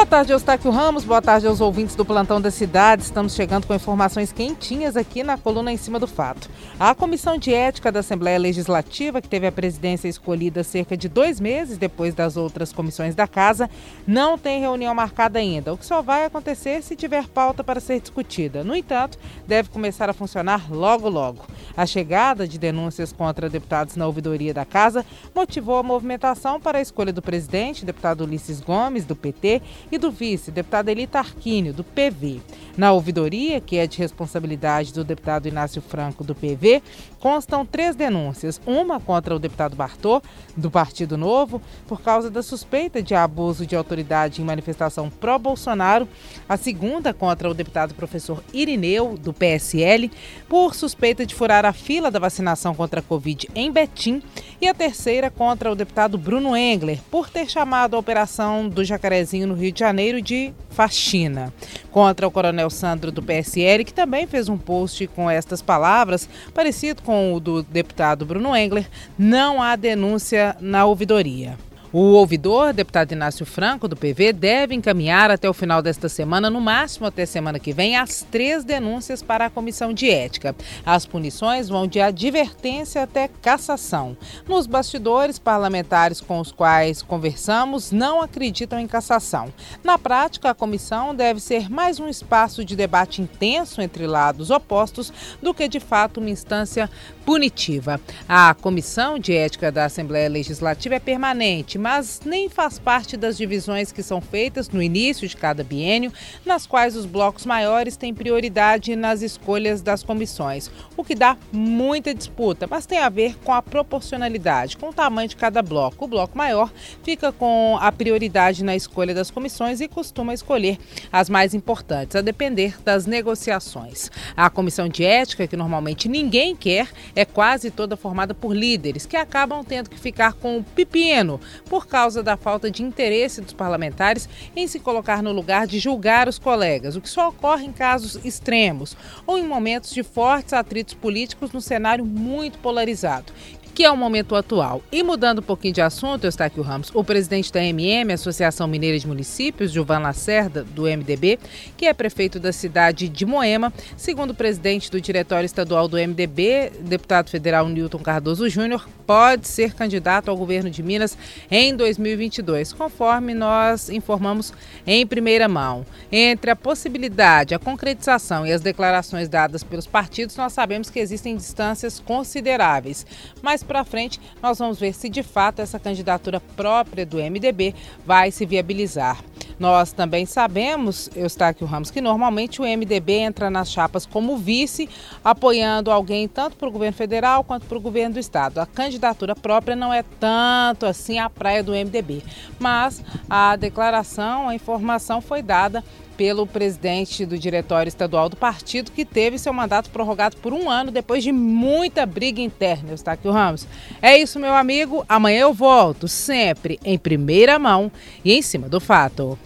Boa tarde, Eustáquio Ramos. Boa tarde aos ouvintes do Plantão da Cidade. Estamos chegando com informações quentinhas aqui na coluna em cima do fato. A Comissão de Ética da Assembleia Legislativa, que teve a presidência escolhida cerca de dois meses depois das outras comissões da Casa, não tem reunião marcada ainda, o que só vai acontecer se tiver pauta para ser discutida. No entanto, deve começar a funcionar logo logo. A chegada de denúncias contra deputados na ouvidoria da Casa motivou a movimentação para a escolha do presidente, deputado Ulisses Gomes, do PT, e do vice, deputado Eli Tarquínio, do PV. Na ouvidoria, que é de responsabilidade do deputado Inácio Franco, do PV, constam três denúncias. Uma contra o deputado Bartô, do Partido Novo, por causa da suspeita de abuso de autoridade em manifestação pró-Bolsonaro. A segunda contra o deputado professor Irineu, do PSL, por suspeita de furar a fila da vacinação contra a Covid em Betim. E a terceira contra o deputado Bruno Engler, por ter chamado a operação do Jacarezinho no Rio de Janeiro de faxina. Contra o coronel Sandro do PSL, que também fez um post com estas palavras, parecido com o do deputado Bruno Engler, não há denúncia na ouvidoria. O ouvidor, deputado Inácio Franco, do PV, deve encaminhar até o final desta semana, no máximo até semana que vem, as três denúncias para a comissão de ética. As punições vão de advertência até cassação. Nos bastidores, parlamentares com os quais conversamos não acreditam em cassação. Na prática, a comissão deve ser mais um espaço de debate intenso entre lados opostos do que, de fato, uma instância punitiva. A comissão de ética da Assembleia Legislativa é permanente mas nem faz parte das divisões que são feitas no início de cada biênio, nas quais os blocos maiores têm prioridade nas escolhas das comissões, o que dá muita disputa, mas tem a ver com a proporcionalidade, com o tamanho de cada bloco. O bloco maior fica com a prioridade na escolha das comissões e costuma escolher as mais importantes, a depender das negociações. A comissão de ética, que normalmente ninguém quer, é quase toda formada por líderes que acabam tendo que ficar com o pepino por causa da falta de interesse dos parlamentares em se colocar no lugar de julgar os colegas, o que só ocorre em casos extremos ou em momentos de fortes atritos políticos no cenário muito polarizado que é o momento atual. E mudando um pouquinho de assunto, Eustáquio Ramos, o presidente da MM, Associação Mineira de Municípios, Gilvan Lacerda, do MDB, que é prefeito da cidade de Moema, segundo o presidente do Diretório Estadual do MDB, deputado federal Newton Cardoso Júnior, pode ser candidato ao governo de Minas em 2022, conforme nós informamos em primeira mão. Entre a possibilidade, a concretização e as declarações dadas pelos partidos, nós sabemos que existem distâncias consideráveis, mas para frente, nós vamos ver se de fato essa candidatura própria do MDB vai se viabilizar. Nós também sabemos, Eustáquio Ramos, que normalmente o MDB entra nas chapas como vice, apoiando alguém tanto para o governo federal quanto para o governo do estado. A candidatura própria não é tanto assim a praia do MDB, mas a declaração, a informação foi dada pelo presidente do diretório estadual do partido, que teve seu mandato prorrogado por um ano depois de muita briga interna. Eustáquio Ramos. É isso, meu amigo. Amanhã eu volto, sempre em primeira mão e em cima do fato.